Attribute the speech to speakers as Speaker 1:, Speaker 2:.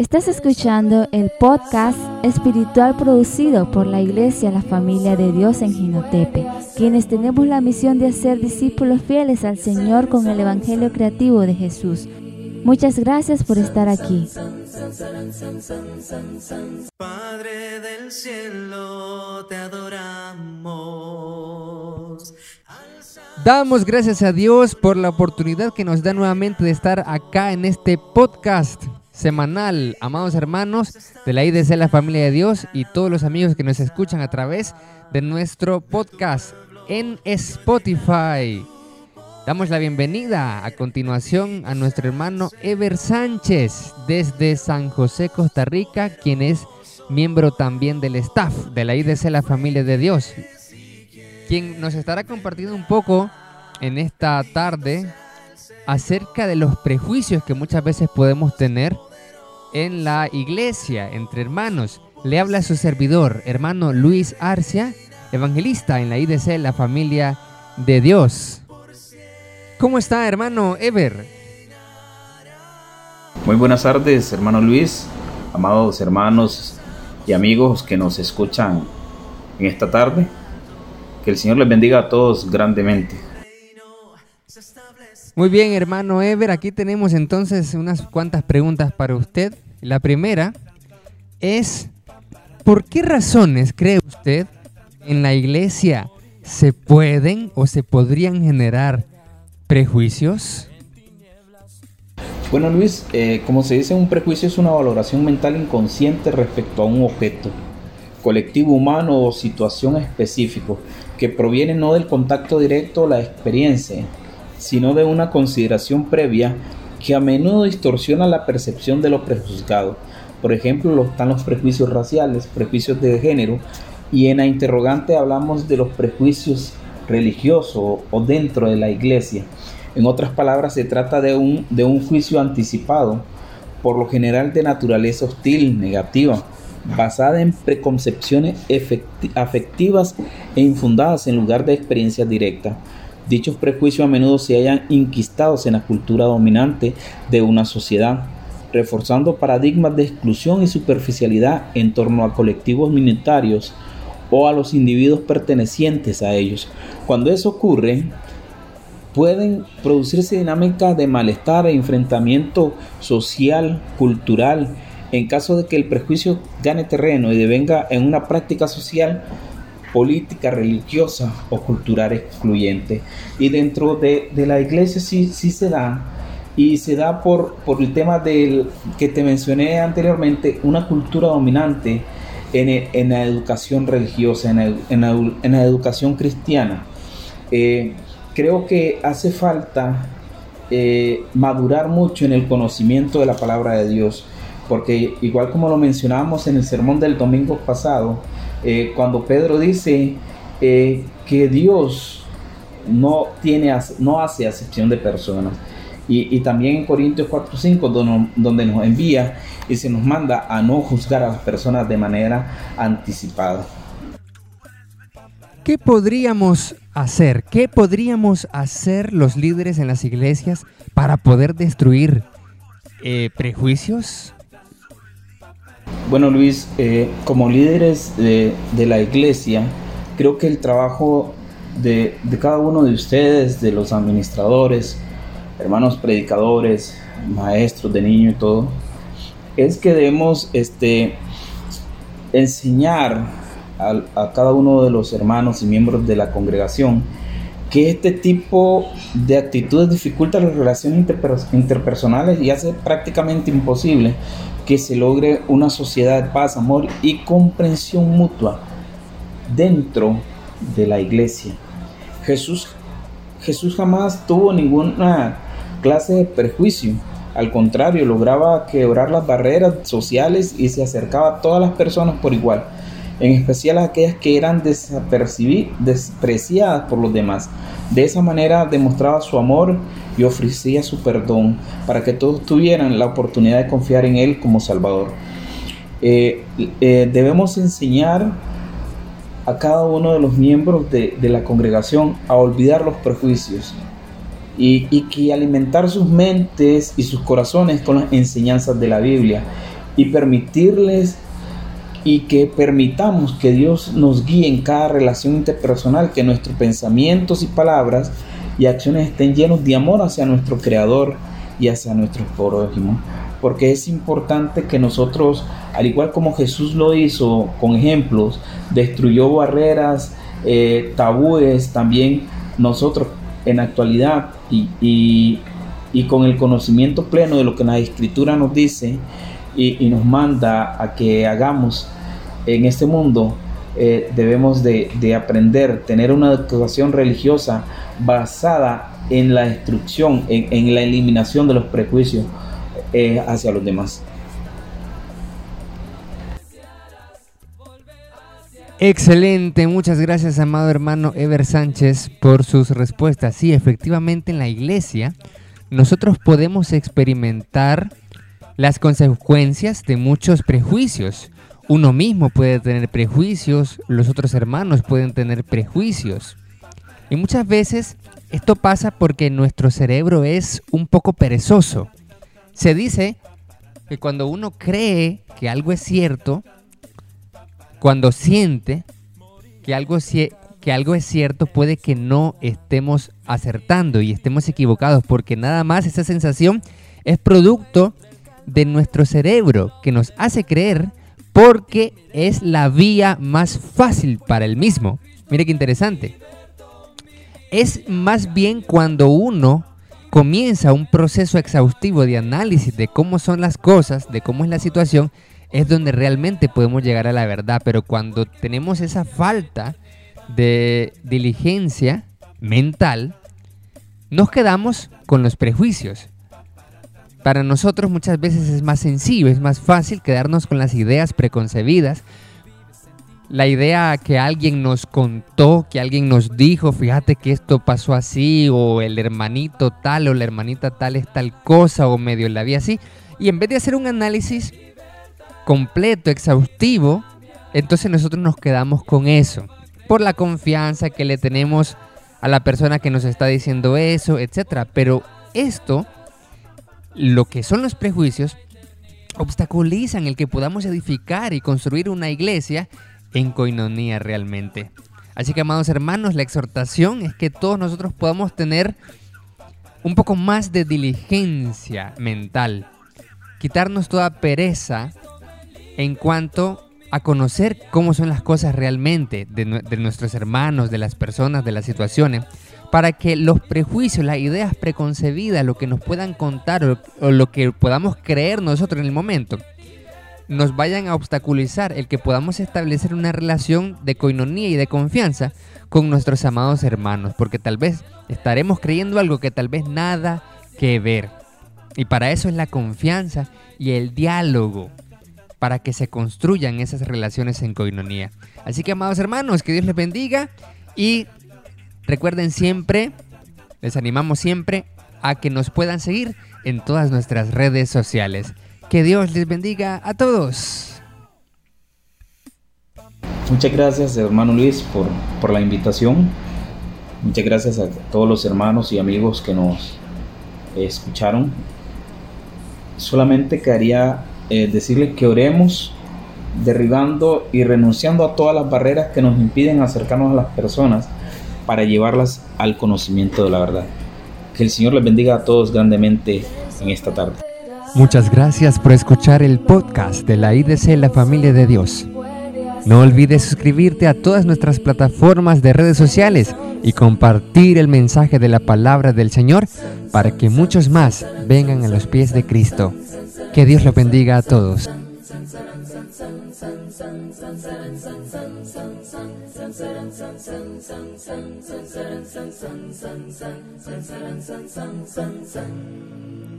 Speaker 1: Estás escuchando el podcast espiritual producido por la Iglesia La Familia de Dios en Ginotepe, quienes tenemos la misión de hacer discípulos fieles al Señor con el Evangelio creativo de Jesús. Muchas gracias por estar aquí.
Speaker 2: Padre del cielo, te adoramos.
Speaker 3: Damos gracias a Dios por la oportunidad que nos da nuevamente de estar acá en este podcast semanal, amados hermanos de la IDC La Familia de Dios y todos los amigos que nos escuchan a través de nuestro podcast en Spotify. Damos la bienvenida a continuación a nuestro hermano Ever Sánchez desde San José, Costa Rica, quien es miembro también del staff de la IDC La Familia de Dios, quien nos estará compartiendo un poco en esta tarde acerca de los prejuicios que muchas veces podemos tener en la iglesia, entre hermanos. Le habla su servidor, hermano Luis Arcia, evangelista en la IDC, la familia de Dios. ¿Cómo está, hermano Ever?
Speaker 4: Muy buenas tardes, hermano Luis, amados hermanos y amigos que nos escuchan en esta tarde. Que el Señor les bendiga a todos grandemente.
Speaker 3: Muy bien, hermano Ever, aquí tenemos entonces unas cuantas preguntas para usted. La primera es, ¿por qué razones cree usted en la iglesia se pueden o se podrían generar prejuicios?
Speaker 4: Bueno Luis, eh, como se dice, un prejuicio es una valoración mental inconsciente respecto a un objeto, colectivo humano o situación específico, que proviene no del contacto directo o la experiencia, sino de una consideración previa que a menudo distorsiona la percepción de lo prejuzgado. Por ejemplo, están los prejuicios raciales, prejuicios de género, y en la interrogante hablamos de los prejuicios religiosos o dentro de la iglesia. En otras palabras, se trata de un, de un juicio anticipado, por lo general de naturaleza hostil, negativa, basada en preconcepciones afectivas e infundadas en lugar de experiencias directas. Dichos prejuicios a menudo se hallan inquistados en la cultura dominante de una sociedad, reforzando paradigmas de exclusión y superficialidad en torno a colectivos minoritarios o a los individuos pertenecientes a ellos. Cuando eso ocurre, pueden producirse dinámicas de malestar e enfrentamiento social, cultural, en caso de que el prejuicio gane terreno y devenga en una práctica social política, religiosa o cultural excluyente. Y dentro de, la iglesia sí, sí se da, y se da por, por el tema del que te mencioné anteriormente, una cultura dominante en, la educación religiosa, en, la, educación cristiana. Eh, creo que hace falta eh, madurar mucho en el conocimiento de la palabra de Dios, porque igual como lo mencionábamos en el sermón del domingo pasado, eh, cuando Pedro dice eh, que Dios no, tiene, no hace acepción de personas. Y, también en Corintios 4:5, donde, donde nos envía y se nos manda a no juzgar a las personas de manera anticipada.
Speaker 3: ¿Qué podríamos hacer? ¿Qué podríamos hacer los líderes en las iglesias para poder destruir eh, prejuicios?
Speaker 4: Bueno Luis, eh, como líderes de, la iglesia, creo que el trabajo de, cada uno de ustedes, de los administradores, hermanos predicadores, maestros de niño y todo, es que debemos este, enseñar a, a, cada uno de los hermanos y miembros de la congregación que este tipo de actitudes dificulta las relaciones interpersonales y hace prácticamente imposible que se logre una sociedad de paz, amor y comprensión mutua dentro de la iglesia. Jesús, Jesús jamás tuvo ninguna clase de perjuicio. Al contrario, lograba quebrar las barreras sociales y se acercaba a todas las personas por igual, en especial aquellas que eran despreciadas por los demás. De esa manera demostraba su amor y ofrecía su perdón para que todos tuvieran la oportunidad de confiar en Él como Salvador. Eh, eh, debemos enseñar a cada uno de los miembros de, la congregación a olvidar los prejuicios y, y, que alimentar sus mentes y sus corazones con las enseñanzas de la Biblia y permitirles y que permitamos que Dios nos guíe en cada relación interpersonal, que nuestros pensamientos y palabras y acciones estén llenos de amor hacia nuestro Creador y hacia nuestro prójimo. Porque es importante que nosotros, al igual como Jesús lo hizo con ejemplos, destruyó barreras, eh, tabúes, también nosotros en actualidad y, con el conocimiento pleno de lo que la Escritura nos dice y, nos manda a que hagamos en este mundo, eh, debemos de, aprender, tener una educación religiosa basada en la destrucción, en, la eliminación de los prejuicios eh, hacia los demás.
Speaker 3: Excelente, muchas gracias amado hermano Ever Sánchez por sus respuestas. Sí, efectivamente en la iglesia nosotros podemos experimentar las consecuencias de muchos prejuicios. Uno mismo puede tener prejuicios, los otros hermanos pueden tener prejuicios. Y muchas veces esto pasa porque nuestro cerebro es un poco perezoso. Se dice que cuando uno cree que algo es cierto, cuando siente que algo, que algo es cierto, puede que no estemos acertando y estemos equivocados, porque nada más esa sensación es producto de nuestro cerebro que nos hace creer porque es la vía más fácil para el mismo. Mire qué interesante. Es más bien cuando uno comienza un proceso exhaustivo de análisis de cómo son las cosas, de cómo es la situación, es donde realmente podemos llegar a la verdad. Pero cuando tenemos esa falta de diligencia mental, nos quedamos con los prejuicios. Para nosotros muchas veces es más sencillo, es más fácil quedarnos con las ideas preconcebidas. La idea que alguien nos contó, que alguien nos dijo, fíjate que esto pasó así, o el hermanito tal o la hermanita tal es tal cosa, o medio la vi así. Y en vez de hacer un análisis completo, exhaustivo, entonces nosotros nos quedamos con eso, por la confianza que le tenemos a la persona que nos está diciendo eso, etc. Pero esto, lo que son los prejuicios, obstaculizan el que podamos edificar y construir una iglesia en coinonía realmente. Así que, amados hermanos, la exhortación es que todos nosotros podamos tener un poco más de diligencia mental, quitarnos toda pereza en cuanto a conocer cómo son las cosas realmente de, nuestros hermanos, de las personas, de las situaciones, para que los prejuicios, las ideas preconcebidas, lo que nos puedan contar o, lo que podamos creer nosotros en el momento, nos vayan a obstaculizar el que podamos establecer una relación de coinonía y de confianza con nuestros amados hermanos, porque tal vez estaremos creyendo algo que tal vez nada que ver. Y para eso es la confianza y el diálogo para que se construyan esas relaciones en coinonía. Así que, amados hermanos, que Dios les bendiga y recuerden siempre, les animamos siempre a que nos puedan seguir en todas nuestras redes sociales. Que Dios les bendiga a todos.
Speaker 4: Muchas gracias, hermano Luis, por, por la invitación. Muchas gracias a todos los hermanos y amigos que nos escucharon. Solamente quería eh, decirles que oremos derribando y renunciando a todas las barreras que nos impiden acercarnos a las personas para llevarlas al conocimiento de la verdad. Que el Señor les bendiga a todos grandemente en esta tarde.
Speaker 3: Muchas gracias por escuchar el podcast de la IDC La Familia de Dios. No olvides suscribirte a todas nuestras plataformas de redes sociales y compartir el mensaje de la palabra del Señor para que muchos más vengan a los pies de Cristo. Que Dios lo bendiga a todos. sun sun, sun, sun sun sun sun sun, sun, sun sun sun sun sun, sun, sun sun sun sun sun sun sun sun sun sun